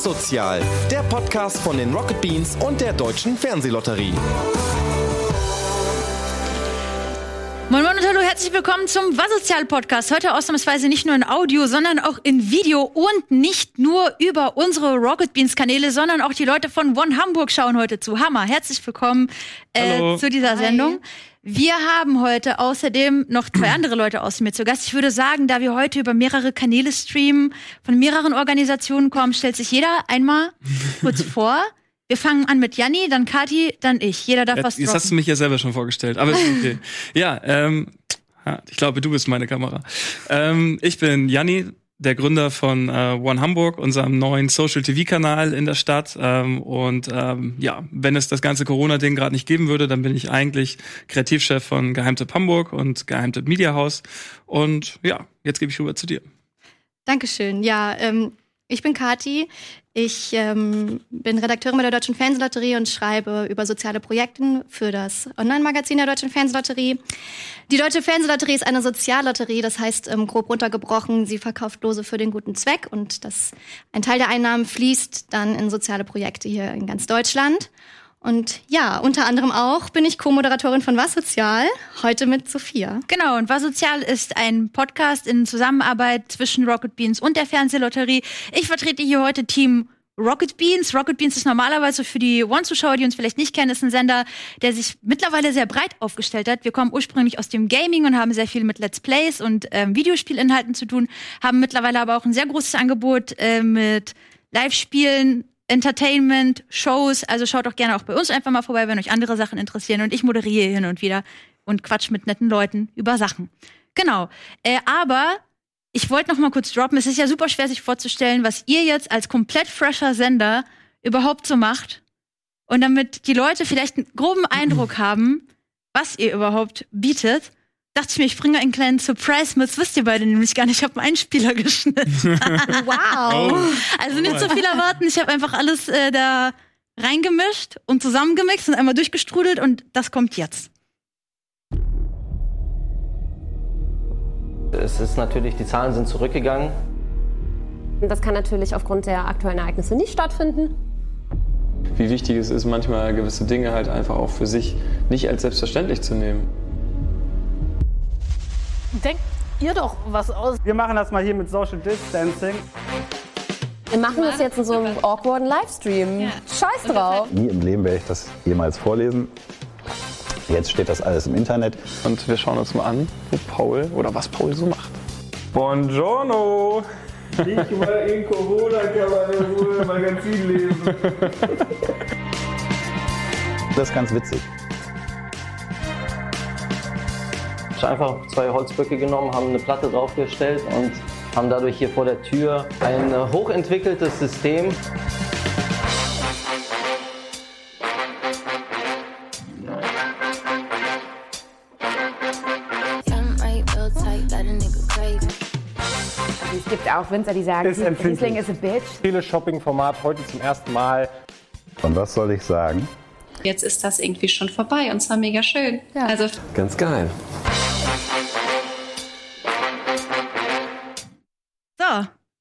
Was Sozial, der Podcast von den Rocket Beans und der Deutschen Fernsehlotterie. Herzlich willkommen zum Wassozial Podcast. Heute ausnahmsweise nicht nur in Audio, sondern auch in Video und nicht nur über unsere Rocket Beans Kanäle, sondern auch die Leute von One Hamburg schauen heute zu. Hammer, herzlich willkommen äh, zu dieser Sendung. Wir haben heute außerdem noch zwei andere Leute aus mir zu Gast. Ich würde sagen, da wir heute über mehrere Kanäle streamen, von mehreren Organisationen kommen, stellt sich jeder einmal kurz vor. Wir fangen an mit Janni, dann Kati, dann ich. Jeder darf Jetzt, was jetzt droppen. hast du mich ja selber schon vorgestellt, aber ist okay. ja, ähm, ich glaube, du bist meine Kamera. Ähm, ich bin Janni, der Gründer von äh, One Hamburg, unserem neuen Social TV-Kanal in der Stadt. Ähm, und ähm, ja, wenn es das ganze Corona-Ding gerade nicht geben würde, dann bin ich eigentlich Kreativchef von Geheimtipp Hamburg und Geheimtipp Media House. Und ja, jetzt gebe ich rüber zu dir. Dankeschön. Ja, ähm, ich bin Kati. Ich ähm, bin Redakteurin bei der Deutschen Fernsehlotterie und schreibe über soziale Projekte für das Online-Magazin der Deutschen Fernsehlotterie. Die Deutsche Fernsehlotterie ist eine Soziallotterie, das heißt ähm, grob runtergebrochen, sie verkauft Lose für den guten Zweck und das, ein Teil der Einnahmen fließt dann in soziale Projekte hier in ganz Deutschland. Und ja, unter anderem auch bin ich Co-Moderatorin von Was Sozial, heute mit Sophia. Genau, und Was Sozial ist ein Podcast in Zusammenarbeit zwischen Rocket Beans und der Fernsehlotterie. Ich vertrete hier heute Team Rocket Beans. Rocket Beans ist normalerweise für die One-Zuschauer, die uns vielleicht nicht kennen, ist ein Sender, der sich mittlerweile sehr breit aufgestellt hat. Wir kommen ursprünglich aus dem Gaming und haben sehr viel mit Let's Plays und ähm, Videospielinhalten zu tun, haben mittlerweile aber auch ein sehr großes Angebot äh, mit Live-Spielen, Entertainment, Shows. Also schaut doch gerne auch bei uns einfach mal vorbei, wenn euch andere Sachen interessieren. Und ich moderiere hin und wieder und quatsch mit netten Leuten über Sachen. Genau. Äh, aber ich wollte noch mal kurz droppen. Es ist ja super schwer, sich vorzustellen, was ihr jetzt als komplett fresher Sender überhaupt so macht. Und damit die Leute vielleicht einen groben Eindruck haben, was ihr überhaupt bietet, dachte ich mir, ich bringe einen kleinen Surprise mit. Das wisst ihr beide nämlich gar nicht. Ich habe einen Einspieler geschnitten. Wow! Also nicht so viel erwarten. Ich habe einfach alles äh, da reingemischt und zusammengemixt und einmal durchgestrudelt und das kommt jetzt. Es ist natürlich, die Zahlen sind zurückgegangen. Das kann natürlich aufgrund der aktuellen Ereignisse nicht stattfinden. wie wichtig es ist, manchmal gewisse Dinge halt einfach auch für sich nicht als selbstverständlich zu nehmen. Denkt ihr doch was aus. Wir machen das mal hier mit Social Distancing. Wir machen das jetzt in so einem awkwarden Livestream. Scheiß drauf. Nie im Leben werde ich das jemals vorlesen. Jetzt steht das alles im Internet. Und wir schauen uns mal an, wo Paul oder was Paul so macht. Buongiorno! Ich war in Corona, kann man ja wohl Magazin lesen. Das ist ganz witzig. Einfach zwei Holzböcke genommen, haben eine Platte draufgestellt und haben dadurch hier vor der Tür ein äh, hochentwickeltes System. Es gibt auch Winzer, die sagen, Ist. Riesling is a bitch. Teleshopping-Format heute zum ersten Mal. Und was soll ich sagen? Jetzt ist das irgendwie schon vorbei und zwar mega schön. Also Ganz geil.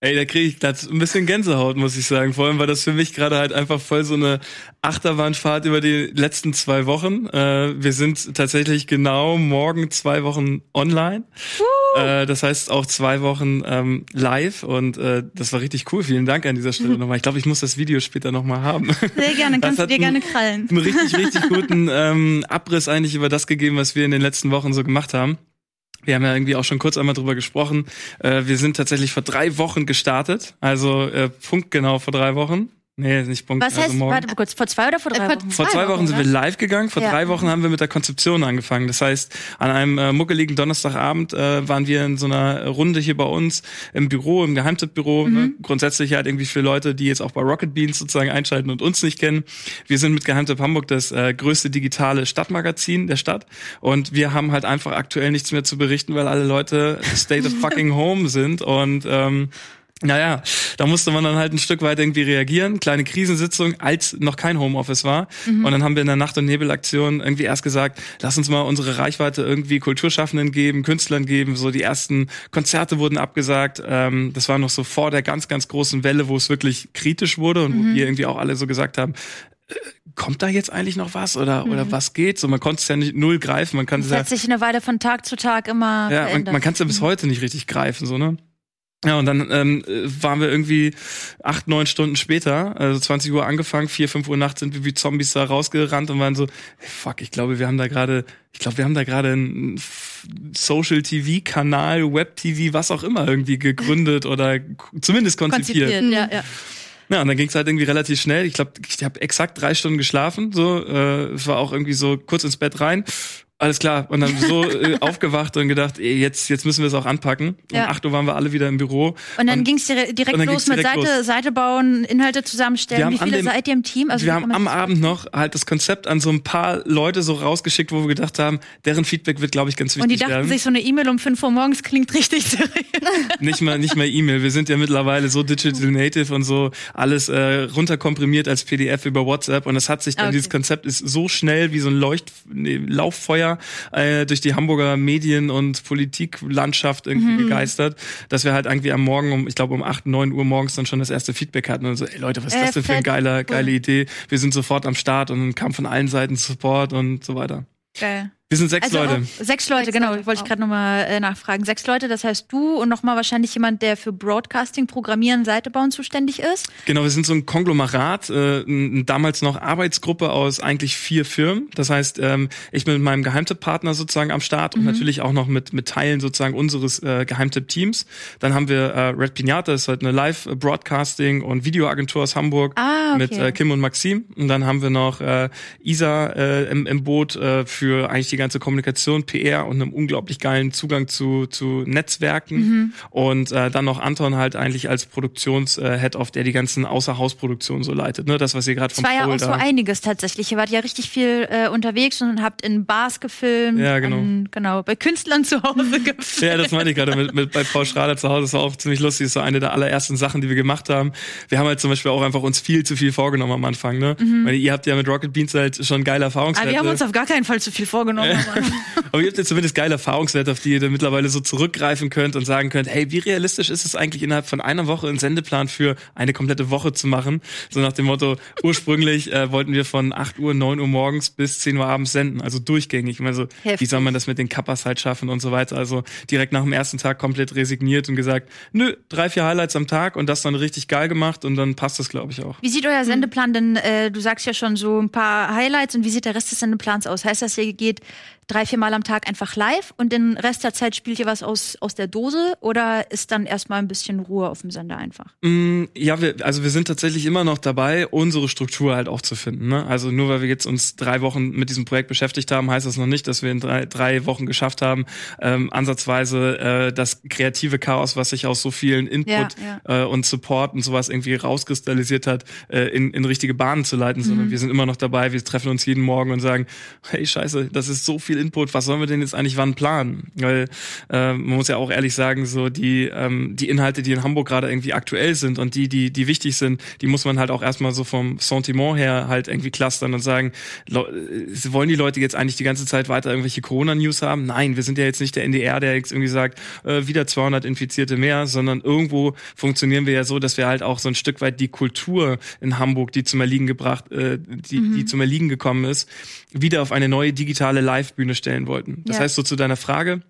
Ey, da kriege ich grad ein bisschen Gänsehaut, muss ich sagen. Vor allem war das für mich gerade halt einfach voll so eine Achterbahnfahrt über die letzten zwei Wochen. Äh, wir sind tatsächlich genau morgen zwei Wochen online. Äh, das heißt auch zwei Wochen ähm, live und äh, das war richtig cool. Vielen Dank an dieser Stelle nochmal. Ich glaube, ich muss das Video später nochmal haben. sehr gerne, Das kannst du dir gerne einen- krallen. einen richtig, richtig guten ähm, Abriss eigentlich über das gegeben, was wir in den letzten Wochen so gemacht haben. Wir haben ja irgendwie auch schon kurz einmal drüber gesprochen. Äh, wir sind tatsächlich vor drei Wochen gestartet, also äh, punktgenau vor drei Wochen. Nee, nicht Punkt. Was also heißt, morgen. warte mal kurz, vor zwei oder vor drei Äh, vor Wochen? Vor zwei Wochen sind wir live gegangen, vor Ja. drei Wochen haben wir mit der Konzeption angefangen. Das heißt, an einem äh, muckeligen Donnerstagabend äh, waren wir in so einer Runde hier bei uns im Büro, im Geheimtippbüro. Mhm. Ne? Grundsätzlich halt irgendwie für Leute, die jetzt auch bei Rocket Beans sozusagen einschalten und uns nicht kennen. Wir sind mit Geheimtipp Hamburg das äh, größte digitale Stadtmagazin der Stadt und wir haben halt einfach aktuell nichts mehr zu berichten, weil alle Leute state of fucking home sind und ähm, Naja, da musste man dann halt ein Stück weit irgendwie reagieren. Kleine Krisensitzung, als noch kein Homeoffice war. Mhm. Und dann haben wir in der Nacht- und Nebelaktion irgendwie erst gesagt, lass uns mal unsere Reichweite irgendwie Kulturschaffenden geben, Künstlern geben. So die ersten Konzerte wurden abgesagt. Ähm, das war noch so vor der ganz, ganz großen Welle, wo es wirklich kritisch wurde und Mhm. wo wir irgendwie auch alle so gesagt haben, äh, kommt da jetzt eigentlich noch was oder, oder Mhm. was geht? So, man konnte es ja nicht null greifen. Man kann es ja hat sich eine Weile von Tag zu Tag immer ja, man, verändert. man kann es ja bis heute nicht richtig greifen, so, ne? Ja, und dann ähm, äh, waren wir irgendwie acht, neun Stunden später, also 20 Uhr angefangen, vier, fünf Uhr nachts sind wir wie Zombies da rausgerannt und waren so, hey, fuck, ich glaube, wir haben da gerade, ich glaube, wir haben da gerade einen Social TV Kanal, Web TV, was auch immer irgendwie gegründet oder zumindest konzipiert. konzipiert. Ja, ja. Ja, und dann ging es halt irgendwie relativ schnell. Ich glaube, ich habe exakt drei Stunden geschlafen. So, äh, es war auch irgendwie so kurz ins Bett rein. Alles klar. Und dann so äh, aufgewacht und gedacht, ey, jetzt, jetzt müssen wir es auch anpacken. Ja. Um 8 Uhr waren wir alle wieder im Büro. Und dann ging es direkt los ging's mit direkt Seite, los. Seite bauen, Inhalte zusammenstellen. Wie viele dem- seid ihr im Team? Also wir haben am das- Abend noch halt das Konzept an so ein paar Leute so rausgeschickt, wo wir gedacht haben, deren Feedback wird, glaube ich, ganz wichtig Und die dachten werden. sich, so eine E-Mail um 5 Uhr morgens klingt richtig seriös. nicht mal nicht mal E-Mail. Wir sind ja mittlerweile so digital native und so alles äh, runterkomprimiert als PDF über WhatsApp und es hat sich dann Okay. dieses Konzept ist so schnell wie so ein Leucht nee, Lauffeuer äh, durch die Hamburger Medien und Politiklandschaft irgendwie Mhm. gegeistert, dass wir halt irgendwie am Morgen um ich glaube um 8, 9 Uhr morgens dann schon das erste Feedback hatten und so, ey Leute, was ist Äh, das denn für eine geile geile Idee? Wir sind sofort am Start und kam von allen Seiten Support und so weiter. Geil. Wir sind sechs Also Leute. Sechs Leute, genau, wollte ich gerade nochmal äh, nachfragen. Sechs Leute, das heißt du und nochmal wahrscheinlich jemand, der für Broadcasting, Programmieren, Seite bauen zuständig ist. Genau, wir sind so ein Konglomerat, äh, n- damals noch Arbeitsgruppe aus eigentlich vier Firmen. Das heißt, ähm, ich bin mit meinem Geheimtipp-Partner sozusagen am Start und Mhm. natürlich auch noch mit, mit Teilen sozusagen unseres äh, Geheimtipp-Teams. Dann haben wir äh, Red Pinata, das ist halt eine Live-Broadcasting- und Videoagentur aus Hamburg Ah, okay. mit äh, Kim und Maxim. Und dann haben wir noch äh, Isa äh, im, im Boot äh, für eigentlich die ganze Kommunikation, PR und einem unglaublich geilen Zugang zu, zu Netzwerken. Mhm. Und äh, dann noch Anton halt eigentlich als Produktions-Head of, der die ganzen Außerhausproduktionen so leitet. Ne? Das, was ihr gerade Es vom war ja Paul auch so einiges tatsächlich. Ihr wart ja richtig viel äh, unterwegs und habt in Bars gefilmt. Ja, genau. An, genau, bei Künstlern zu Hause gefilmt. Ja, das meinte ich gerade mit, mit bei Paul Schrader zu Hause. Das war auch ziemlich lustig. Das war eine der allerersten Sachen, die wir gemacht haben. Wir haben halt zum Beispiel auch einfach uns viel zu viel vorgenommen am Anfang. Ne? Mhm. Weil ihr habt ja mit Rocket Beans halt schon geile Aber Erfahrungswerte. wir haben uns auf gar keinen Fall zu viel vorgenommen. Aber- Aber ihr habt ja zumindest geile Erfahrungswerte, auf die ihr dann mittlerweile so zurückgreifen könnt und sagen könnt, hey, wie realistisch ist es eigentlich innerhalb von einer Woche einen Sendeplan für eine komplette Woche zu machen? So nach dem Motto, ursprünglich äh, wollten wir von 8 Uhr, 9 Uhr morgens bis 10 Uhr abends senden, also durchgängig. Ich meine so, wie Heftig. soll man das mit den Kappas halt schaffen und so weiter? Also direkt nach dem ersten Tag komplett resigniert und gesagt, nö, drei, vier Highlights am Tag und das dann richtig geil gemacht und dann passt das, glaube ich, auch. Wie sieht euer Sendeplan denn, äh, du sagst ja schon so ein paar Highlights und wie sieht der Rest des Sendeplans aus? Heißt das, ihr geht drei, vier Mal am Tag einfach live und den Rest der Zeit spielt ihr was aus, aus der Dose oder ist dann erstmal ein bisschen Ruhe auf dem Sender einfach? Mm, Ja, wir, also wir sind tatsächlich immer noch dabei, unsere Struktur halt auch zu finden. Ne? Also nur weil wir jetzt uns drei Wochen mit diesem Projekt beschäftigt haben, heißt das noch nicht, dass wir in drei, drei Wochen geschafft haben, ähm, ansatzweise äh, das kreative Chaos, was sich aus so vielen Input Ja, Äh, und Support und sowas irgendwie rauskristallisiert hat, äh, in, in richtige Bahnen zu leiten, sondern Mhm. wir sind immer noch dabei, wir treffen uns jeden Morgen und sagen, hey scheiße, das ist so viel Input, was sollen wir denn jetzt eigentlich wann planen? Weil äh, man muss ja auch ehrlich sagen, so die, ähm, die Inhalte, die in Hamburg gerade irgendwie aktuell sind und die, die, die wichtig sind, die muss man halt auch erstmal so vom Sentiment her halt irgendwie clustern und sagen, äh, wollen die Leute jetzt eigentlich die ganze Zeit weiter irgendwelche Corona-News haben? Nein, wir sind ja jetzt nicht der NDR, der jetzt irgendwie sagt, äh, wieder 200 Infizierte mehr, sondern irgendwo funktionieren wir ja so, dass wir halt auch so ein Stück weit die Kultur in Hamburg, die zum Erliegen gebracht, äh, die, Mhm. die zum Erliegen gekommen ist, wieder auf eine neue digitale Live-Bühne stellen wollten. Das Ja. heißt, so zu deiner Frage,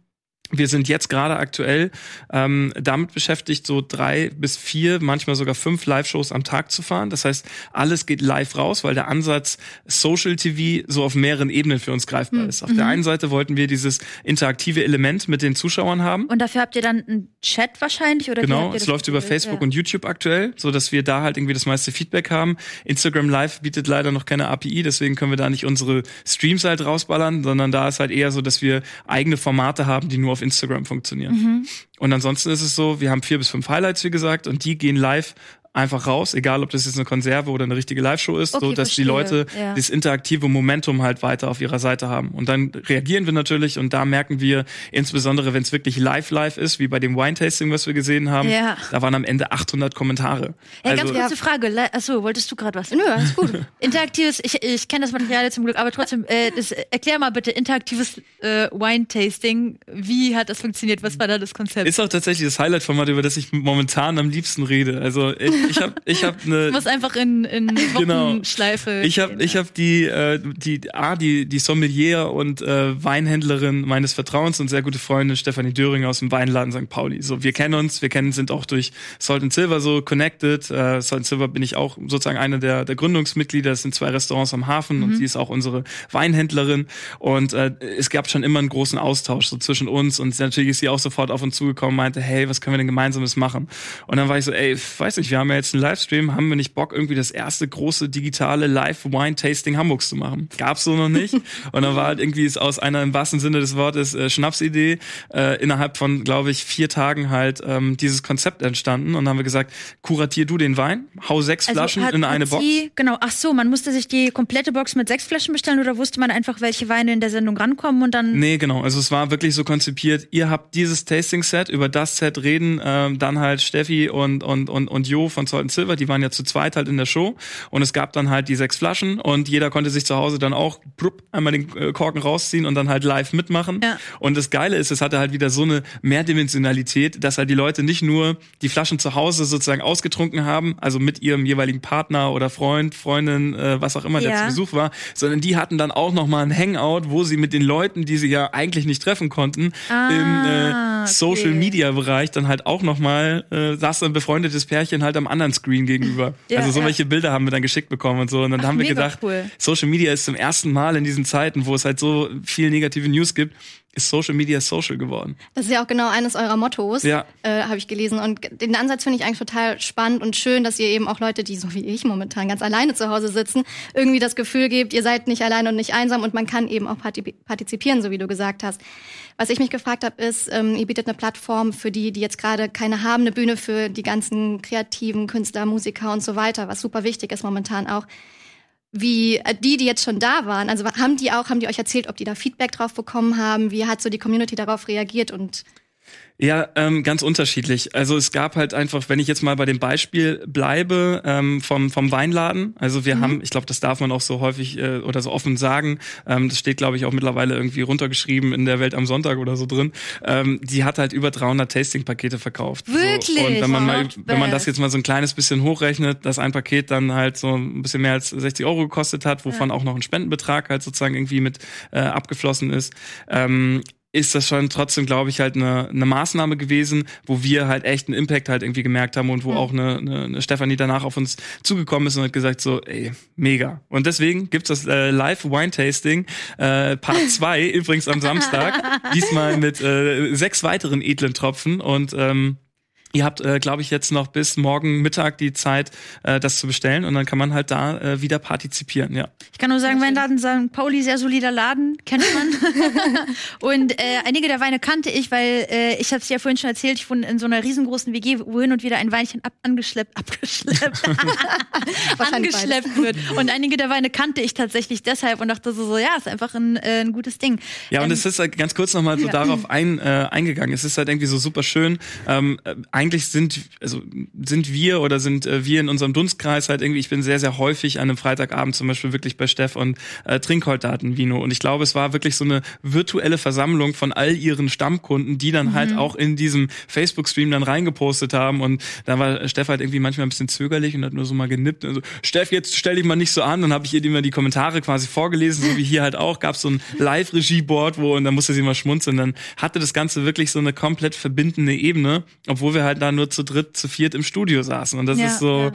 wir sind jetzt gerade aktuell ähm, damit beschäftigt, so drei bis vier, manchmal sogar fünf Live-Shows am Tag zu fahren. Das heißt, alles geht live raus, weil der Ansatz Social TV so auf mehreren Ebenen für uns greifbar Mhm. ist. Auf der einen Seite wollten wir dieses interaktive Element mit den Zuschauern haben. Und dafür habt ihr dann einen Chat wahrscheinlich? Oder Genau, es läuft über? Facebook Ja. und YouTube aktuell, so dass wir da halt irgendwie das meiste Feedback haben. Instagram Live bietet leider noch keine API, deswegen können wir da nicht unsere Streams halt rausballern, sondern da ist halt eher so, dass wir eigene Formate haben, die nur auf Instagram funktionieren. Mhm. Und ansonsten ist es so, wir haben vier bis fünf Highlights, wie gesagt, und die gehen live einfach raus, egal ob das jetzt eine Konserve oder eine richtige Live-Show ist, Okay, so dass die verstehe. Leute Ja. das interaktive Momentum halt weiter auf ihrer Seite haben. Und dann reagieren wir natürlich und da merken wir, insbesondere wenn es wirklich live-live ist, wie bei dem Wine-Tasting, was wir gesehen haben, Ja. da waren am Ende 800 Kommentare. Ganz Also- kurze Frage. Achso, wolltest du gerade was? Nö, alles gut. Interaktives, ich, ich kenne das Material ja zum Glück, aber trotzdem, äh, das, erklär mal bitte, interaktives äh, Wine-Tasting. Wie hat das funktioniert? Was war da das Konzept? Ist auch tatsächlich das Highlight-Format, über das ich momentan am liebsten rede. Also ich, ich habe ich hab eine Du musst einfach in, in Genau. Wochenschleife. Ich habe ich hab die äh, die A die die Sommelier und äh, Weinhändlerin meines Vertrauens und sehr gute Freundin Stefanie Döring aus dem Weinladen St. Pauli. So wir kennen uns, wir kennen sind auch durch Salt and Silver so connected. Äh, Salt and Silver bin ich auch sozusagen einer der der Gründungsmitglieder. Das sind zwei Restaurants am Hafen und Mhm. sie ist auch unsere Weinhändlerin und äh, es gab schon immer einen großen Austausch so zwischen uns und natürlich ist sie auch sofort auf uns zugekommen, meinte, hey, was können wir denn gemeinsames machen? Und dann war ich so, ey, weiß nicht, wir haben ja jetzt einen Livestream, haben wir nicht Bock irgendwie das erste große digitale Live Wine Tasting Hamburgs zu machen? Gab's so noch nicht. Und dann war halt irgendwie ist aus einer im wahrsten Sinne des Wortes äh, Schnapsidee äh, innerhalb von, glaube ich, vier Tagen halt ähm, dieses Konzept entstanden und dann haben wir gesagt, kuratier du den Wein, hau sechs Flaschen hat- in eine Box. Sie, genau, ach so, man musste sich die komplette Box mit sechs Flaschen bestellen oder wusste man einfach, welche Weine in der Sendung rankommen und dann. Nee, genau. Also es war wirklich so konzipiert, ihr habt dieses Tasting-Set, über das Set reden ähm, dann halt Steffi und, und, und, und Jo von Salt and Silver, die waren ja zu zweit halt in der Show und es gab dann halt die sechs Flaschen und jeder konnte sich zu Hause dann auch plupp, einmal den äh, Korken rausziehen und dann halt live mitmachen. Ja. Und das Geile ist, es hatte halt wieder so eine Mehrdimensionalität, dass halt die Leute nicht nur die Flaschen zu Hause sozusagen ausgetrunken haben, also mit ihrem jeweiligen Partner oder Freund, Freundin, äh, was auch immer, der Ja. zu Besuch war, sondern die hatten dann auch noch mal ein Hangout, wo sie mit den Leuten, die sie ja eigentlich nicht treffen konnten, Ah, im äh, okay. Social Media Bereich dann halt auch noch mal äh, saß ein befreundetes Pärchen halt am anderen Screen gegenüber. Ja, also so ja. welche Bilder haben wir dann geschickt bekommen und so und dann Ach, haben wir gedacht, cool. Social Media ist zum ersten Mal in diesen Zeiten, wo es halt so viel negative News gibt, ist Social Media social geworden. Das ist ja auch genau eines eurer Mottos, Ja. äh, habe ich gelesen. Und den Ansatz finde ich eigentlich total spannend und schön, dass ihr eben auch Leute, die so wie ich momentan ganz alleine zu Hause sitzen, irgendwie das Gefühl gebt, ihr seid nicht allein und nicht einsam und man kann eben auch parti- partizipieren, so wie du gesagt hast. Was ich mich gefragt habe, ist, ähm, ihr bietet eine Plattform für die, die jetzt gerade keine haben, eine Bühne für die ganzen kreativen Künstler, Musiker und so weiter, was super wichtig ist momentan auch wie äh, die, die jetzt schon da waren, also haben die auch, haben die euch erzählt, ob die da Feedback drauf bekommen haben? Wie hat so die Community darauf reagiert? Und Ja, ähm, ganz unterschiedlich. Also es gab halt einfach, wenn ich jetzt mal bei dem Beispiel bleibe ähm, vom vom Weinladen. Also wir haben, ich glaube, das darf man auch so häufig äh, oder so offen sagen. Ähm, das steht, glaube ich, auch mittlerweile irgendwie runtergeschrieben in der Welt am Sonntag oder so drin. Ähm, die hat halt über 300 Tasting-Pakete verkauft. Wirklich? So. Und wenn man mal, Not wenn man das jetzt mal so ein kleines bisschen hochrechnet, dass ein Paket dann halt so ein bisschen mehr als 60 Euro gekostet hat, wovon auch noch ein Spendenbetrag halt sozusagen irgendwie mit äh, abgeflossen ist. Ähm, ist das schon trotzdem, glaube ich, halt eine, eine Maßnahme gewesen, wo wir halt echt einen Impact halt irgendwie gemerkt haben und wo auch eine, eine, eine Stefanie danach auf uns zugekommen ist und hat gesagt so, ey, mega. Und deswegen gibt's das äh, Live Wine Tasting äh, Part 2 übrigens am Samstag, diesmal mit äh, sechs weiteren edlen Tropfen und ähm, Ihr habt, äh, glaube ich, jetzt noch bis morgen Mittag die Zeit, äh, das zu bestellen und dann kann man halt da äh, wieder partizipieren, ja. Ich kann nur sagen, Weinladen St. Pauli, sehr solider Laden, kennt man. und äh, einige der Weine kannte ich, weil äh, ich habe es ja vorhin schon erzählt, ich wohne in so einer riesengroßen WG, wo hin und wieder ein Weinchen ab angeschleppt, abgeschleppt, angeschleppt wird. Und einige der Weine kannte ich tatsächlich deshalb und dachte so, so ja, ist einfach ein, äh, ein gutes Ding. Ja, und Ähm, es ist halt ganz kurz nochmal so ja. darauf ein, äh, eingegangen. Es ist halt irgendwie so super schön. Ähm, äh, eigentlich sind, also sind wir oder sind äh, wir in unserem Dunstkreis halt irgendwie, ich bin sehr, sehr häufig an einem Freitagabend zum Beispiel wirklich bei Steff und äh, trink heute Vino. Und ich glaube, es war wirklich so eine virtuelle Versammlung von all ihren Stammkunden, die dann halt Mhm. auch in diesem Facebook-Stream dann reingepostet haben. Und da war Steff halt irgendwie manchmal ein bisschen zögerlich und hat nur so mal genippt. Also, Steff, jetzt stell dich mal nicht so an. Dann habe ich ihr immer die Kommentare quasi vorgelesen, so wie hier halt auch. Gab so ein Live-Regie-Board, wo und dann musste sie mal schmunzeln. Dann hatte das Ganze wirklich so eine komplett verbindende Ebene, obwohl wir halt da nur zu dritt, zu viert im Studio saßen. Und das Ja, ist so ja.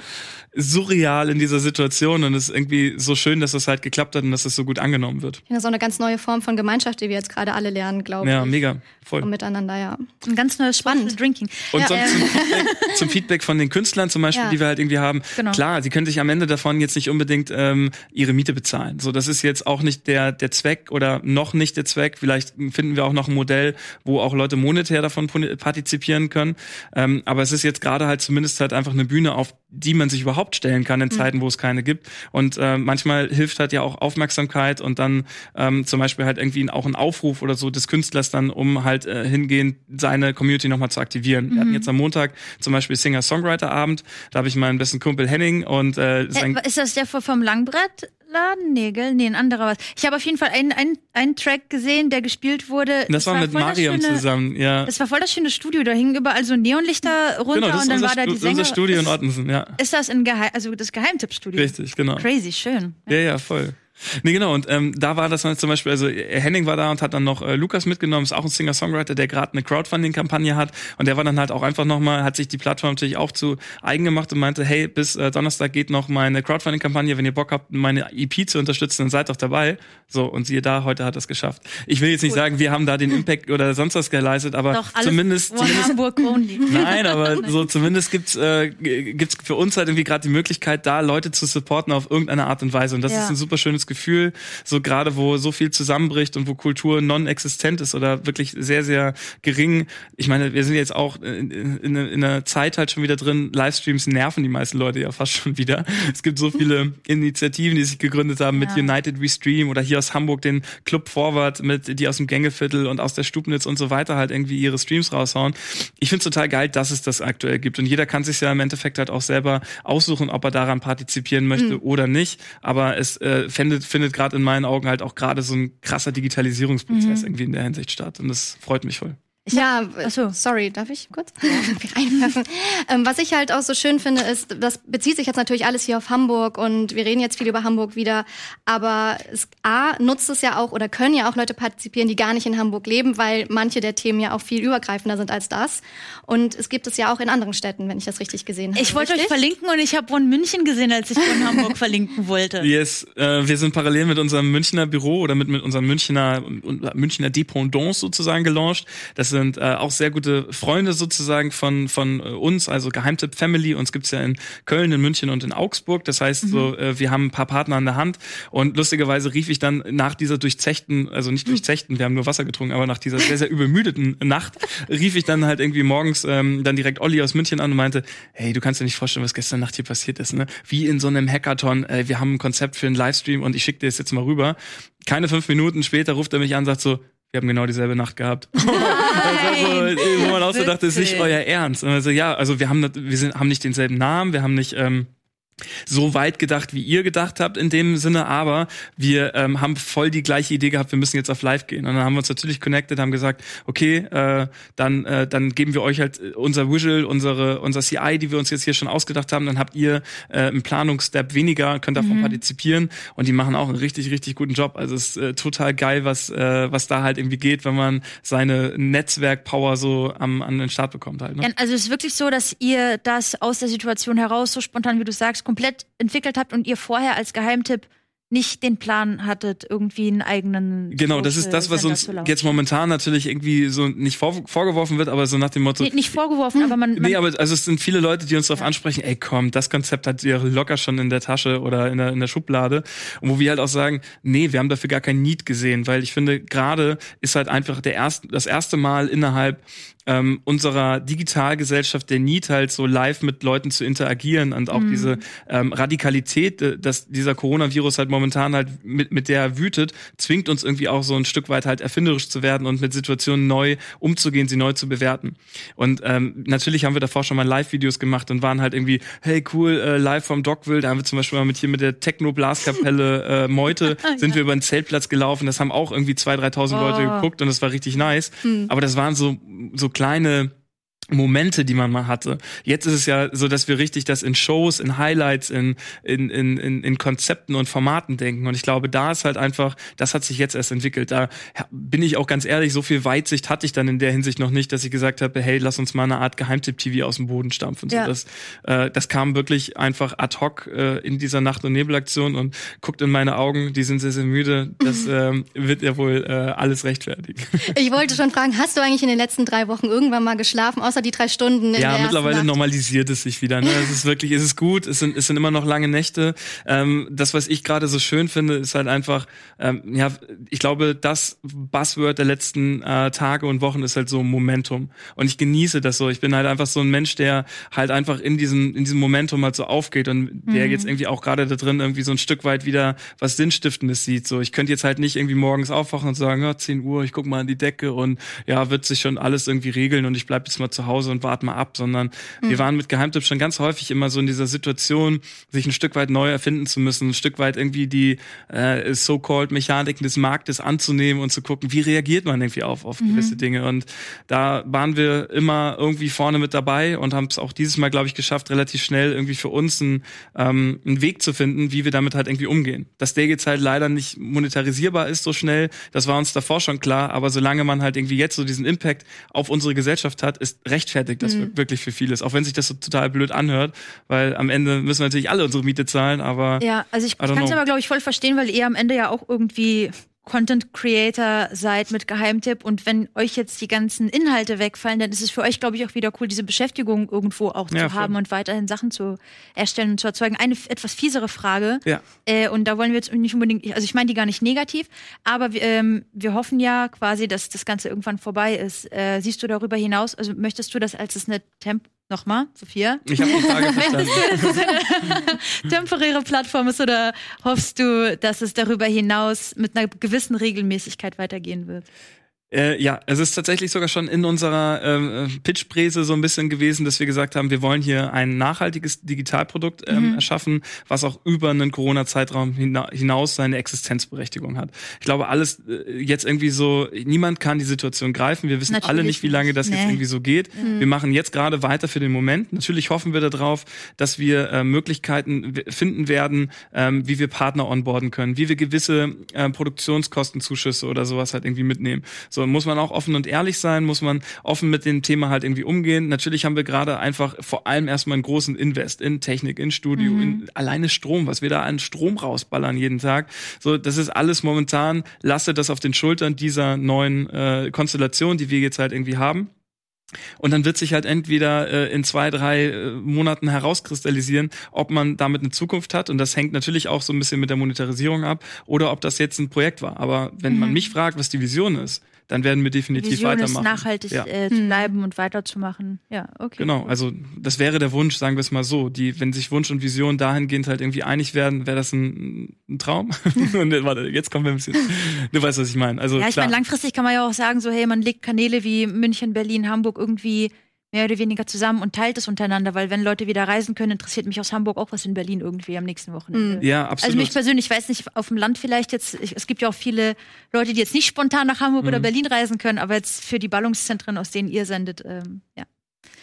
surreal in dieser Situation und es ist irgendwie so schön, dass das halt geklappt hat und dass das so gut angenommen wird. ist auch eine ganz neue Form von Gemeinschaft, die wir jetzt gerade alle lernen, glaube Ja, ich. mega. Voll. Und miteinander, ja. ein ganz neues spannendes Drinking. Und ja, sonst ähm, zum, Feedback, zum Feedback von den Künstlern zum Beispiel, Ja. die wir halt irgendwie haben. Genau. Klar, sie können sich am Ende davon jetzt nicht unbedingt ähm, ihre Miete bezahlen. So, das ist jetzt auch nicht der der Zweck oder noch nicht der Zweck. Vielleicht finden wir auch noch ein Modell, wo auch Leute monetär davon partizipieren können. Ähm, aber es ist jetzt gerade halt zumindest halt einfach eine Bühne, auf die man sich überhaupt stellen kann in Mhm. Zeiten, wo es keine gibt. Und äh, manchmal hilft halt ja auch Aufmerksamkeit und dann ähm, zum Beispiel halt irgendwie auch ein Aufruf oder so des Künstlers dann, um halt äh, hingehend seine Community nochmal zu aktivieren. Wir hatten Mhm. jetzt am Montag zum Beispiel Singer-Songwriter-Abend. Da habe ich meinen besten Kumpel Henning und äh, sein Äh, ist das der vom Langbrettladen? Nee, gell? Nee, ein anderer was. Ich habe auf jeden Fall einen, einen, einen Track gesehen, der gespielt wurde. das war mit das Mariam schöne- zusammen, ja. Das war voll das schöne Studio. Da hingen überall so Neonlichter runter Genau, das und dann war da die Sänger. unser Studio in Ottensen, ja. Ist das ein Geheim, also das Geheimtippstudio? Richtig, genau. Crazy, schön. Ja, ja, voll. Nee, genau. Und ähm, da war das dann zum Beispiel, also Henning war da und hat dann noch äh, Lukas mitgenommen, ist auch ein Singer-Songwriter, der gerade eine Crowdfunding-Kampagne hat. Und der war dann halt auch einfach nochmal, hat sich die Plattform natürlich auch zu eigen gemacht und meinte, hey, bis äh, Donnerstag geht noch meine Crowdfunding-Kampagne. Wenn ihr Bock habt, meine EP zu unterstützen, dann seid doch dabei. So, und siehe da, heute hat es geschafft. Ich will jetzt nicht sagen, wir haben da den Impact oder sonst was geleistet, aber Doch, zumindest, zumindest Hamburg only. Nein, aber so zumindest gibt's äh, gibt's für uns halt irgendwie gerade die Möglichkeit, da Leute zu supporten auf irgendeine Art und Weise. Und das Ja. ist ein super schönes Gefühl, so gerade wo so viel zusammenbricht und wo Kultur non-existent ist oder wirklich sehr, sehr gering. Ich meine, wir sind jetzt auch in, in, in einer Zeit halt schon wieder drin. Livestreams nerven die meisten Leute ja fast schon wieder. Es gibt so viele Initiativen, die sich gegründet haben mit Ja. United We Stream oder hier aus Hamburg den Club Forward mit, die aus dem Gängeviertel und aus der Stubnitz und so weiter halt irgendwie ihre Streams raushauen. Ich finde total geil, dass es das aktuell gibt. Und jeder kann sich ja im Endeffekt halt auch selber aussuchen, ob er daran partizipieren möchte Mhm. oder nicht. Aber es äh, findet, findet gerade in meinen Augen halt auch gerade so ein krasser Digitalisierungsprozess Mhm. irgendwie in der Hinsicht statt. Und das freut mich voll. Ja, äh, sorry, darf ich kurz reinwerfen? Ähm, was ich halt auch so schön finde, ist, das bezieht sich jetzt natürlich alles hier auf Hamburg und wir reden jetzt viel über Hamburg wieder, aber es, A, nutzt es ja auch oder können ja auch Leute partizipieren, die gar nicht in Hamburg leben, weil manche der Themen ja auch viel übergreifender sind als das. Und es gibt es ja auch in anderen Städten, wenn ich das richtig gesehen habe. Ich wollte euch richtig? verlinken und ich habe One München gesehen, als ich von Hamburg verlinken wollte. Yes, äh, wir sind parallel mit unserem Münchner Büro oder mit, mit unserem Münchner, Münchner Dependance sozusagen gelauncht. Das sind äh, auch sehr gute Freunde sozusagen von, von äh, uns, also Geheimtipp Family. Uns gibt's ja in Köln, in München und in Augsburg. Das heißt, so, äh, wir haben ein paar Partner an der Hand. Und lustigerweise rief ich dann nach dieser durchzechten, also nicht durchzechten, wir haben nur Wasser getrunken, aber nach dieser sehr, sehr übermüdeten Nacht, rief ich dann halt irgendwie morgens ähm, dann direkt Olli aus München an und meinte, hey, du kannst dir nicht vorstellen, was gestern Nacht hier passiert ist, ne? Wie in so einem Hackathon, äh, wir haben ein Konzept für einen Livestream und ich schicke dir das jetzt mal rüber. Keine fünf Minuten später ruft er mich an und sagt so, wir haben genau dieselbe Nacht gehabt. So, äh, wo man auch so dachte, ist nicht euer Ernst. Und also ja, also wir haben wir sind, haben nicht denselben Namen, wir haben nicht ähm, so weit gedacht, wie ihr gedacht habt in dem Sinne, aber wir ähm, haben voll die gleiche Idee gehabt, wir müssen jetzt auf live gehen. Und dann haben wir uns natürlich connected, haben gesagt, okay, äh, dann, äh, dann geben wir euch halt äh, unser Visual, unsere, unser CI, die wir uns jetzt hier schon ausgedacht haben, dann habt ihr äh, einen Planungsstep weniger, könnt davon Mhm. partizipieren und die machen auch einen richtig, richtig guten Job. Also es ist äh, total geil, was, äh, was da halt irgendwie geht, wenn man seine Netzwerkpower so am, an den Start bekommt halt. Ne? Also es ist wirklich so, dass ihr das aus der Situation heraus, so spontan wie du sagst, komplett entwickelt habt und ihr vorher als Geheimtipp nicht den Plan hattet, irgendwie einen eigenen. Genau, das ist das, was uns jetzt momentan natürlich irgendwie so nicht vor, vorgeworfen wird, aber so nach dem Motto. Nee, nicht vorgeworfen, aber man. man Nee, aber also es sind viele Leute, die uns darauf ansprechen, ey komm, das Konzept hat ihr locker schon in der Tasche oder in der, in der Schublade. Und wo wir halt auch sagen, nee, wir haben dafür gar kein Need gesehen, weil ich finde, gerade ist halt einfach der erste, das erste Mal innerhalb ähm, unserer Digitalgesellschaft der Need halt so live mit Leuten zu interagieren und auch Mhm. diese ähm, Radikalität, äh, dass dieser Coronavirus halt momentan halt mit, mit der er wütet, zwingt uns irgendwie auch so ein Stück weit halt erfinderisch zu werden und mit Situationen neu umzugehen, sie neu zu bewerten. Und ähm, natürlich haben wir davor schon mal Live-Videos gemacht und waren halt irgendwie, hey cool, äh, live vom Dockville, da haben wir zum Beispiel mal mit hier mit der Techno-Blaskapelle äh, Meute sind wir über den Zeltplatz gelaufen, das haben auch irgendwie 2.000, 3.000 Leute Oh. geguckt und das war richtig nice. Hm. Aber das waren so, so kleine Momente, die man mal hatte. Jetzt ist es ja so, dass wir richtig das in Shows, in Highlights, in, in, in, in, Konzepten und Formaten denken. Und ich glaube, da ist halt einfach, das hat sich jetzt erst entwickelt. Da bin ich auch ganz ehrlich, so viel Weitsicht hatte ich dann in der Hinsicht noch nicht, dass ich gesagt habe, hey, lass uns mal eine Art Geheimtipp-TV aus dem Boden stampfen. Ja. So, das, äh, das kam wirklich einfach ad hoc äh, in dieser Nacht- und Nebelaktion und guckt in meine Augen, die sind sehr, sehr müde. Das ähm, wird ja wohl äh, alles rechtfertigen. Ich wollte schon fragen, hast du eigentlich in den letzten drei Wochen irgendwann mal geschlafen, außer die drei Stunden. Ja, mittlerweile Nacht. normalisiert es sich wieder. Ne? Es ist wirklich, es ist gut, es sind, es sind immer noch lange Nächte. Ähm, das, was ich gerade so schön finde, ist halt einfach, ähm, ja, ich glaube, das Buzzword der letzten äh, Tage und Wochen ist halt so Momentum. Und ich genieße das so. Ich bin halt einfach so ein Mensch, der halt einfach in diesem, in diesem Momentum halt so aufgeht und der Mhm. jetzt irgendwie auch gerade da drin irgendwie so ein Stück weit wieder was Sinnstiftendes sieht. So, ich könnte jetzt halt nicht irgendwie morgens aufwachen und sagen, ja, 10 Uhr, ich guck mal an die Decke und ja, wird sich schon alles irgendwie regeln und ich bleib jetzt mal zu Hause und warte mal ab, sondern Mhm. wir waren mit Geheimtipp schon ganz häufig immer so in dieser Situation, sich ein Stück weit neu erfinden zu müssen, ein Stück weit irgendwie die äh, so-called Mechaniken des Marktes anzunehmen und zu gucken, wie reagiert man irgendwie auf, auf Mhm. gewisse Dinge. Und da waren wir immer irgendwie vorne mit dabei und haben es auch dieses Mal, glaube ich, geschafft, relativ schnell irgendwie für uns einen, ähm, einen Weg zu finden, wie wir damit halt irgendwie umgehen. Dass der jetzt halt leider nicht monetarisierbar ist so schnell, das war uns davor schon klar, aber solange man halt irgendwie jetzt so diesen Impact auf unsere Gesellschaft hat, ist rechtfertigt das Mhm. wirklich für vieles. Auch wenn sich das so total blöd anhört, weil am Ende müssen wir natürlich alle unsere Miete zahlen, aber Ja, also ich, kann es aber, glaube ich, voll verstehen, weil ihr am Ende ja auch irgendwie Content Creator seid mit Geheimtipp und wenn euch jetzt die ganzen Inhalte wegfallen, dann ist es für euch, glaube ich, auch wieder cool, diese Beschäftigung irgendwo auch Ja, zu voll. haben und weiterhin Sachen zu erstellen und zu erzeugen. Eine etwas fiesere Frage. Ja. Äh, und da wollen wir jetzt nicht unbedingt, also ich meine die gar nicht negativ, aber wir, ähm, wir hoffen ja quasi, dass das Ganze irgendwann vorbei ist. Äh, siehst du darüber hinaus, also möchtest du das als es eine Temp Nochmal, Sophia? Ich habe die Frage verstanden. Eine temporäre Plattform ist oder hoffst du, dass es darüber hinaus mit einer gewissen Regelmäßigkeit weitergehen wird? Äh, ja, es ist tatsächlich sogar schon in unserer äh, Pitchpräse so ein bisschen gewesen, dass wir gesagt haben, wir wollen hier ein nachhaltiges Digitalprodukt ähm, Mhm. erschaffen, was auch über einen Corona-Zeitraum hina hinaus seine Existenzberechtigung hat. Ich glaube, alles äh, jetzt irgendwie so, niemand kann die Situation greifen. Wir wissen alle Natürlich nicht, wie lange das nicht. jetzt Nee. irgendwie so geht. Mhm. Wir machen jetzt gerade weiter für den Moment. Natürlich hoffen wir darauf, dass wir äh, Möglichkeiten finden werden, ähm, wie wir Partner onboarden können, wie wir gewisse äh, Produktionskostenzuschüsse oder sowas halt irgendwie mitnehmen. So muss man auch offen und ehrlich sein, muss man offen mit dem Thema halt irgendwie umgehen. Natürlich haben wir gerade einfach vor allem erstmal einen großen Invest in Technik, in Studio, Mhm. in alleine Strom, was wir da an Strom rausballern jeden Tag. So, das ist alles momentan, lasse das auf den Schultern dieser neuen äh, Konstellation, die wir jetzt halt irgendwie haben. Und dann wird sich halt entweder äh, in zwei, drei äh, Monaten herauskristallisieren, ob man damit eine Zukunft hat. Und das hängt natürlich auch so ein bisschen mit der Monetarisierung ab oder ob das jetzt ein Projekt war. Aber wenn man Mhm. mich fragt, was die Vision ist, dann werden wir definitiv Vision ist weitermachen. nachhaltig Ja. äh, zu bleiben und weiterzumachen. Ja, okay. Genau, also das wäre der Wunsch, sagen wir es mal so. Die, wenn sich Wunsch und Vision dahingehend halt irgendwie einig werden, wäre das ein, ein Traum. und äh, warte, jetzt kommen wir ein bisschen. Du weißt, was ich meine. Also ja, ich meine, langfristig kann man ja auch sagen, so, hey, man legt Kanäle wie München, Berlin, Hamburg irgendwie mehr oder weniger zusammen und teilt es untereinander, weil wenn Leute wieder reisen können, interessiert mich aus Hamburg auch was in Berlin irgendwie am nächsten Wochenende. Mhm. Ja, absolut. Also mich persönlich, ich weiß nicht, auf dem Land vielleicht jetzt, ich, es gibt ja auch viele Leute, die jetzt nicht spontan nach Hamburg oder Mhm. Berlin reisen können, aber jetzt für die Ballungszentren, aus denen ihr sendet, ähm, ja.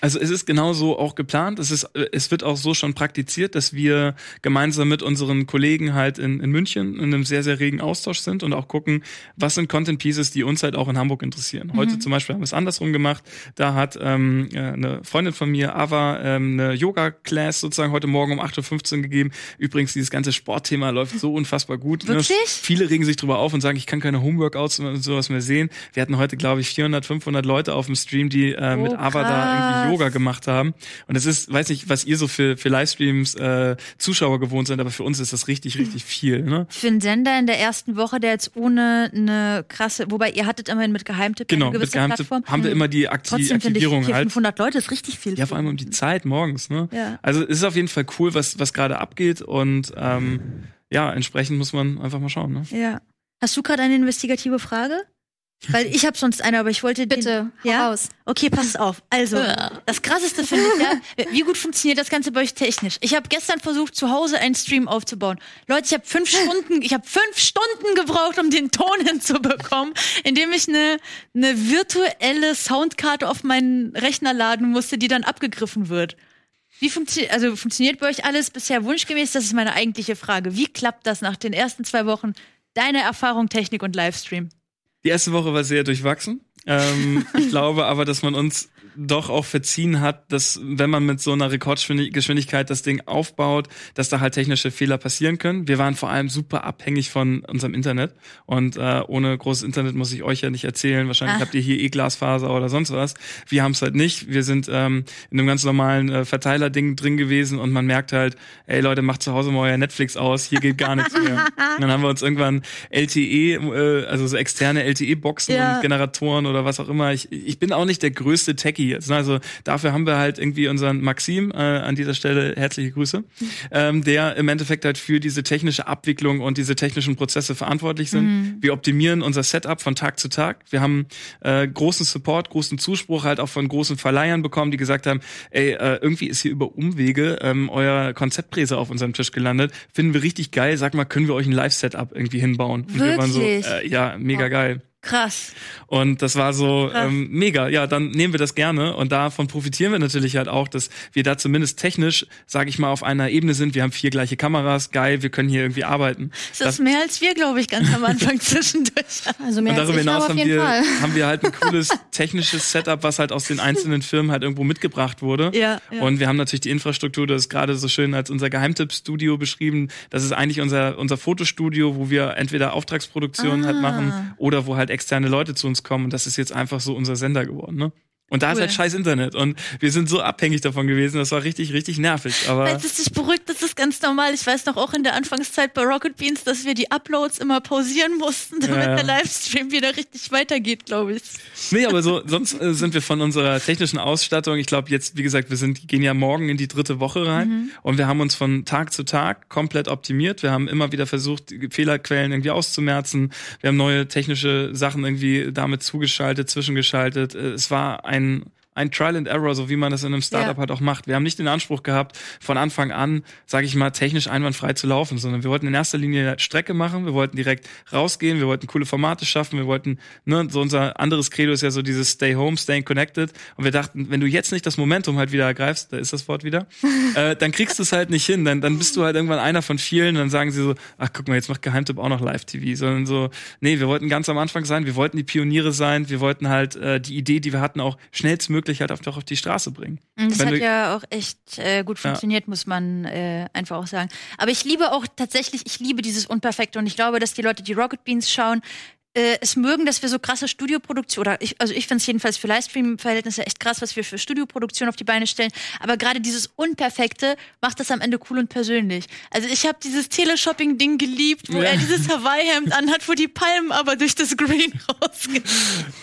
Also es ist genauso auch geplant. Es ist, äh, es wird auch so schon praktiziert, dass wir gemeinsam mit unseren Kollegen halt in, in München in einem sehr, sehr regen Austausch sind und auch gucken, was sind Content Pieces, die uns halt auch in Hamburg interessieren. Heute Mhm. zum Beispiel haben wir es andersrum gemacht. Da hat ähm, äh, eine Freundin von mir, Ava, ähm, eine Yoga-Class sozusagen heute Morgen um 8.15 Uhr gegeben. Übrigens, dieses ganze Sportthema läuft so unfassbar gut. ne? Wirklich? Viele regen sich drüber auf und sagen, ich kann keine Homeworkouts und sowas mehr sehen. Wir hatten heute, glaube ich, 400, 500 Leute auf dem Stream, die äh, mit Oh, Ava da irgendwie krass. Yoga gemacht haben. Und es ist, weiß nicht, was ihr so für, für Livestreams äh, Zuschauer gewohnt seid, aber für uns ist das richtig, richtig viel. Ne? Für einen Sender in der ersten Woche, der jetzt ohne eine krasse, wobei ihr hattet immerhin mit Geheimtipp Genau, eine mit gewisse Geheimtipp Plattform. haben wir immer die Akti Trotzdem finde ich Aktivierung 400, halt. 500 Leute ist richtig viel. Ja, vor allem um die Zeit morgens. Ne? Ja. Also es ist auf jeden Fall cool, was, was gerade abgeht. Und ähm, ja, entsprechend muss man einfach mal schauen. Ne? Ja. Hast du gerade eine investigative Frage? Weil ich habe sonst eine, aber ich wollte Bitte, den, ja? raus. Okay, passt auf. Also, das krasseste finde ich, ja, wie gut funktioniert das Ganze bei euch technisch? Ich habe gestern versucht, zu Hause einen Stream aufzubauen. Leute, ich habe fünf Stunden, ich habe fünf Stunden gebraucht, um den Ton hinzubekommen, indem ich eine, eine virtuelle Soundkarte auf meinen Rechner laden musste, die dann abgegriffen wird. Wie funktioniert, also funktioniert bei euch alles bisher wunschgemäß? Das ist meine eigentliche Frage. Wie klappt das nach den ersten zwei Wochen? Deine Erfahrung, Technik und Livestream? Die erste Woche war sehr durchwachsen. Ähm, ich glaube aber, dass man uns doch auch verziehen hat, dass wenn man mit so einer Rekordgeschwindigkeit das Ding aufbaut, dass da halt technische Fehler passieren können. Wir waren vor allem super abhängig von unserem Internet und äh, ohne großes Internet muss ich euch ja nicht erzählen. Wahrscheinlich Ach. habt ihr hier eh Glasfaser oder sonst was. Wir haben es halt nicht. Wir sind ähm, in einem ganz normalen äh, Verteiler-Ding drin gewesen und man merkt halt, ey Leute, macht zu Hause mal euer Netflix aus, hier geht gar nichts mehr. Und dann haben wir uns irgendwann LTE, äh, also so externe LTE-Boxen Ja. und Generatoren oder was auch immer. Ich, ich bin auch nicht der größte Techie jetzt. ne? Also dafür haben wir halt irgendwie unseren Maxim, äh, an dieser Stelle herzliche Grüße, ähm, der im Endeffekt halt für diese technische Abwicklung und diese technischen Prozesse verantwortlich sind. Mhm. Wir optimieren unser Setup von Tag zu Tag. Wir haben äh, großen Support, großen Zuspruch halt auch von großen Verleihern bekommen, die gesagt haben, ey, äh, irgendwie ist hier über Umwege ähm, euer Konzeptpräse auf unserem Tisch gelandet. Finden wir richtig geil. Sag mal, können wir euch ein Live-Setup irgendwie hinbauen? Und wir waren so, äh, ja, mega geil. Krass. Und das war so ähm, mega. Ja, dann nehmen wir das gerne und davon profitieren wir natürlich halt auch, dass wir da zumindest technisch, sage ich mal, auf einer Ebene sind. Wir haben vier gleiche Kameras, geil, wir können hier irgendwie arbeiten. Das ist mehr als wir, glaube ich, ganz am Anfang zwischendurch. Also mehr und darüber als ich, hinaus haben wir, Fall. haben wir halt ein cooles technisches Setup, was halt aus den einzelnen Firmen halt irgendwo mitgebracht wurde. Ja, ja. Und wir haben natürlich die Infrastruktur, das ist gerade so schön als unser Geheimtipp-Studio beschrieben. Das ist eigentlich unser, unser Fotostudio, wo wir entweder Auftragsproduktionen halt Ah. machen oder wo halt externe Leute zu uns kommen. Und das ist jetzt einfach so unser Sender geworden, ne? Und da ist Cool. halt scheiß Internet. Und wir sind so abhängig davon gewesen. Das war richtig, richtig nervig. Aber Falls es dich beruhigt, das ist ganz normal. Ich weiß noch auch in der Anfangszeit bei Rocket Beans, dass wir die Uploads immer pausieren mussten, damit Ja, ja. der Livestream wieder richtig weitergeht, glaube ich. Nee, aber so, sonst äh, sind wir von unserer technischen Ausstattung, ich glaube jetzt, wie gesagt, wir sind, gehen ja morgen in die dritte Woche rein Mhm. und wir haben uns von Tag zu Tag komplett optimiert. Wir haben immer wieder versucht, Fehlerquellen irgendwie auszumerzen. Wir haben neue technische Sachen irgendwie damit zugeschaltet, zwischengeschaltet. Äh, Es war ein ein Trial and Error, so wie man das in einem Startup Ja. halt auch macht. Wir haben nicht den Anspruch gehabt, von Anfang an, sage ich mal, technisch einwandfrei zu laufen, sondern wir wollten in erster Linie Strecke machen, wir wollten direkt rausgehen, wir wollten coole Formate schaffen, wir wollten, ne, so unser anderes Credo ist ja so dieses Stay Home, Staying Connected. Und wir dachten, wenn du jetzt nicht das Momentum halt wieder ergreifst, da ist das Wort wieder, äh, dann kriegst du es halt nicht hin. Dann, dann bist du halt irgendwann einer von vielen und dann sagen sie so, ach guck mal, jetzt macht Geheimtipp auch noch Live-TV. Sondern so, nee, wir wollten ganz am Anfang sein, wir wollten die Pioniere sein, wir wollten halt äh, die Idee, die wir hatten, auch schnellstmöglich halt auf, doch auf die Straße bringen. Das Wenn hat ja auch echt äh, gut Ja. funktioniert, muss man äh, einfach auch sagen. Aber ich liebe auch tatsächlich, ich liebe dieses Unperfekte und ich glaube, dass die Leute, die Rocket Beans schauen, äh, es mögen, dass wir so krasse Studioproduktion oder ich, also ich finde es jedenfalls für Livestream-Verhältnisse echt krass, was wir für Studioproduktion auf die Beine stellen. Aber gerade dieses Unperfekte macht das am Ende cool und persönlich. Also ich habe dieses Teleshopping-Ding geliebt, wo Ja. er dieses Hawaii-Hemd anhat, wo die Palmen aber durch das Green rausgehen.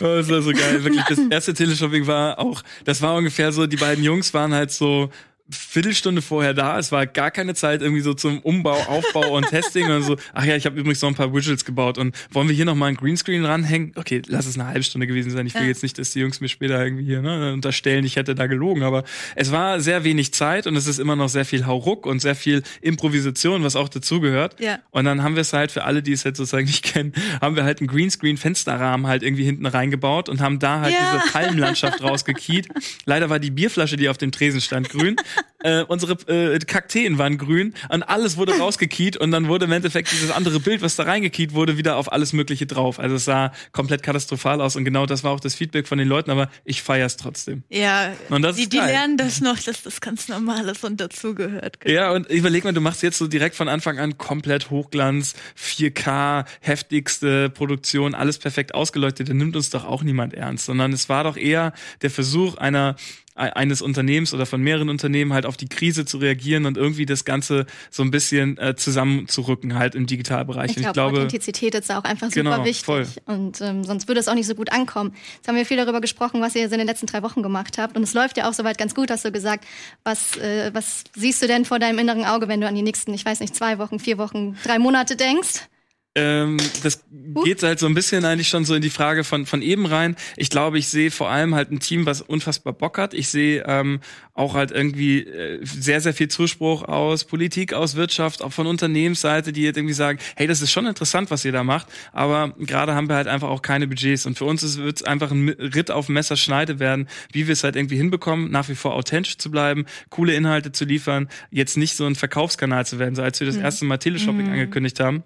Oh, das war so geil. Wirklich, das erste Teleshopping war auch, das war ungefähr so, die beiden Jungs waren halt so Viertelstunde vorher da. Es war gar keine Zeit irgendwie so zum Umbau, Aufbau und Testing und so. Ach ja, ich habe übrigens noch ein paar Widgets gebaut und wollen wir hier noch mal ein Greenscreen ranhängen? Okay, lass es eine halbe Stunde gewesen sein. Ich will Ja. jetzt nicht, dass die Jungs mir später irgendwie hier ne, unterstellen, ich hätte da gelogen, aber es war sehr wenig Zeit und es ist immer noch sehr viel Hauruck und sehr viel Improvisation, was auch dazugehört. Ja. Und dann haben wir es halt für alle, die es jetzt sozusagen nicht kennen, haben wir halt einen Greenscreen-Fensterrahmen halt irgendwie hinten reingebaut und haben da halt Ja. diese Palmenlandschaft rausgekiet. Leider war die Bierflasche, die auf dem Tresen stand, grün. Äh, unsere äh, Kakteen waren grün und alles wurde rausgekiet und dann wurde im Endeffekt dieses andere Bild, was da reingekiet wurde, wieder auf alles Mögliche drauf. Also es sah komplett katastrophal aus und genau das war auch das Feedback von den Leuten, aber ich feier's trotzdem. Ja, Und das die, die lernen das noch, dass das ganz normal ist und dazugehört. Ja, und überleg mal, du machst jetzt so direkt von Anfang an komplett Hochglanz, 4K, heftigste Produktion, alles perfekt ausgeleuchtet, dann nimmt uns doch auch niemand ernst, sondern es war doch eher der Versuch einer eines Unternehmens oder von mehreren Unternehmen halt auf die Krise zu reagieren und irgendwie das Ganze so ein bisschen äh, zusammenzurücken halt im Digitalbereich. Ich, Und glaube, Authentizität ist da auch einfach super Genau, wichtig. voll. Und ähm, sonst würde es auch nicht so gut ankommen. Jetzt haben wir viel darüber gesprochen, was ihr so in den letzten drei Wochen gemacht habt. Und es läuft ja auch soweit ganz gut, hast du gesagt. Was, äh, was siehst du denn vor deinem inneren Auge, wenn du an die nächsten, ich weiß nicht, zwei Wochen, vier Wochen, drei Monate denkst? Ähm, das geht halt so ein bisschen eigentlich schon so in die Frage von, von eben rein. Ich glaube, ich sehe vor allem halt ein Team, was unfassbar Bock hat. Ich sehe ähm, auch halt irgendwie äh, sehr, sehr viel Zuspruch aus Politik, aus Wirtschaft, auch von Unternehmensseite, die jetzt irgendwie sagen, hey, das ist schon interessant, was ihr da macht, aber gerade haben wir halt einfach auch keine Budgets und für uns wird es einfach ein Ritt auf Messerschneide werden, wie wir es halt irgendwie hinbekommen, nach wie vor authentisch zu bleiben, coole Inhalte zu liefern, jetzt nicht so ein Verkaufskanal zu werden, so als wir das Mhm. erste Mal Teleshopping Mhm. angekündigt haben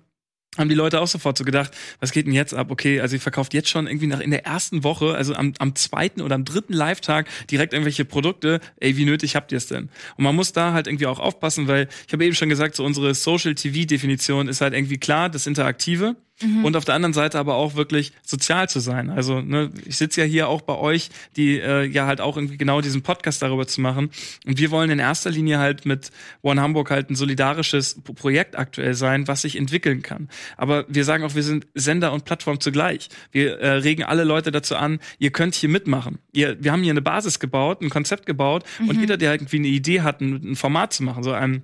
haben die Leute auch sofort so gedacht, was geht denn jetzt ab? Okay, also ihr verkauft jetzt schon irgendwie nach in der ersten Woche, also am, am zweiten oder am dritten Live-Tag direkt irgendwelche Produkte. Ey, wie nötig habt ihr es denn? Und man muss da halt irgendwie auch aufpassen, weil ich habe eben schon gesagt, so unsere Social-TV-Definition ist halt irgendwie klar, das Interaktive. Mhm. Und auf der anderen Seite aber auch wirklich sozial zu sein. Also ne, ich sitze ja hier auch bei euch, die äh, ja halt auch irgendwie genau diesen Podcast darüber zu machen. Und wir wollen in erster Linie halt mit One Hamburg halt ein solidarisches Projekt aktuell sein, was sich entwickeln kann. Aber wir sagen auch, wir sind Sender und Plattform zugleich. Wir äh, regen alle Leute dazu an, ihr könnt hier mitmachen. Ihr, wir haben hier eine Basis gebaut, ein Konzept gebaut mhm. und jeder, der irgendwie eine Idee hat, ein, ein Format zu machen, so ein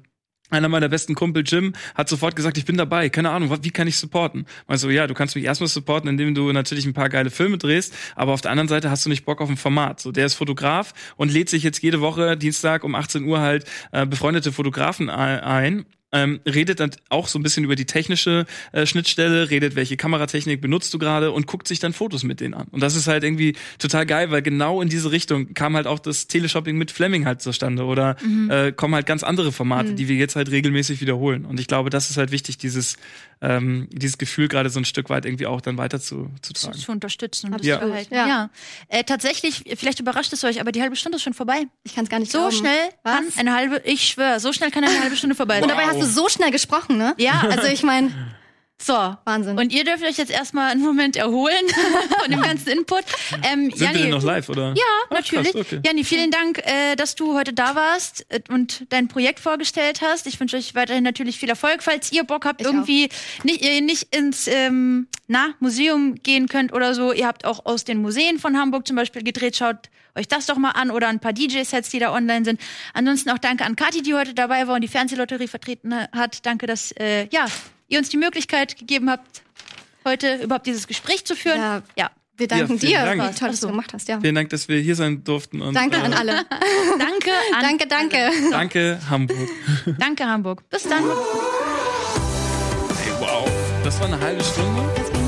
einer meiner besten Kumpel Jim hat sofort gesagt, ich bin dabei, keine Ahnung, wie kann ich supporten? Also ja, du kannst mich erstmal supporten, indem du natürlich ein paar geile Filme drehst, aber auf der anderen Seite hast du nicht Bock auf ein Format. So, der ist Fotograf und lädt sich jetzt jede Woche Dienstag um 18 Uhr halt äh, befreundete Fotografen ein ähm, redet dann auch so ein bisschen über die technische äh, Schnittstelle, redet, welche Kameratechnik benutzt du gerade und guckt sich dann Fotos mit denen an. Und das ist halt irgendwie total geil, weil genau in diese Richtung kam halt auch das Teleshopping mit Fleming halt zustande oder mhm. äh, kommen halt ganz andere Formate, mhm. die wir jetzt halt regelmäßig wiederholen. Und ich glaube, das ist halt wichtig, dieses ähm, dieses Gefühl gerade so ein Stück weit irgendwie auch dann weiter zu, zu tragen. Zu, zu unterstützen und ja. zu halten. Ja. ja. Äh, tatsächlich, vielleicht überrascht es euch, aber die halbe Stunde ist schon vorbei. Ich kann es gar nicht So glauben. schnell Was? kann eine halbe, ich schwöre, so schnell kann eine halbe Stunde vorbei sein. Und dabei hast du so schnell gesprochen, ne? Ja. Also ich meine. So, Wahnsinn. Und ihr dürft euch jetzt erstmal einen Moment erholen von dem ganzen Input. Ähm, Sind Janni, wir denn noch live, oder? Ja, Ach, natürlich. Krass, okay. Janni, vielen Dank, äh, dass du heute da warst äh, und dein Projekt vorgestellt hast. Ich wünsche euch weiterhin natürlich viel Erfolg. Falls ihr Bock habt, ich irgendwie nicht, ihr nicht ins ähm, na, Museum gehen könnt oder so, ihr habt auch aus den Museen von Hamburg zum Beispiel gedreht, schaut euch das doch mal an oder ein paar DJ-Sets, die da online sind. Ansonsten auch danke an Kathi, die heute dabei war und die Fernsehlotterie vertreten hat. Danke, dass äh, ja, ihr uns die Möglichkeit gegeben habt, heute überhaupt dieses Gespräch zu führen. Ja. ja. Wir danken ja, dir, Dank. wie toll, dass du gemacht hast. Ja. Vielen Dank, dass wir hier sein durften. Und, danke äh, an alle. danke an Danke, danke. So. Danke, Hamburg. danke, Hamburg. Bis dann. Hey, wow. Das war eine halbe Stunde.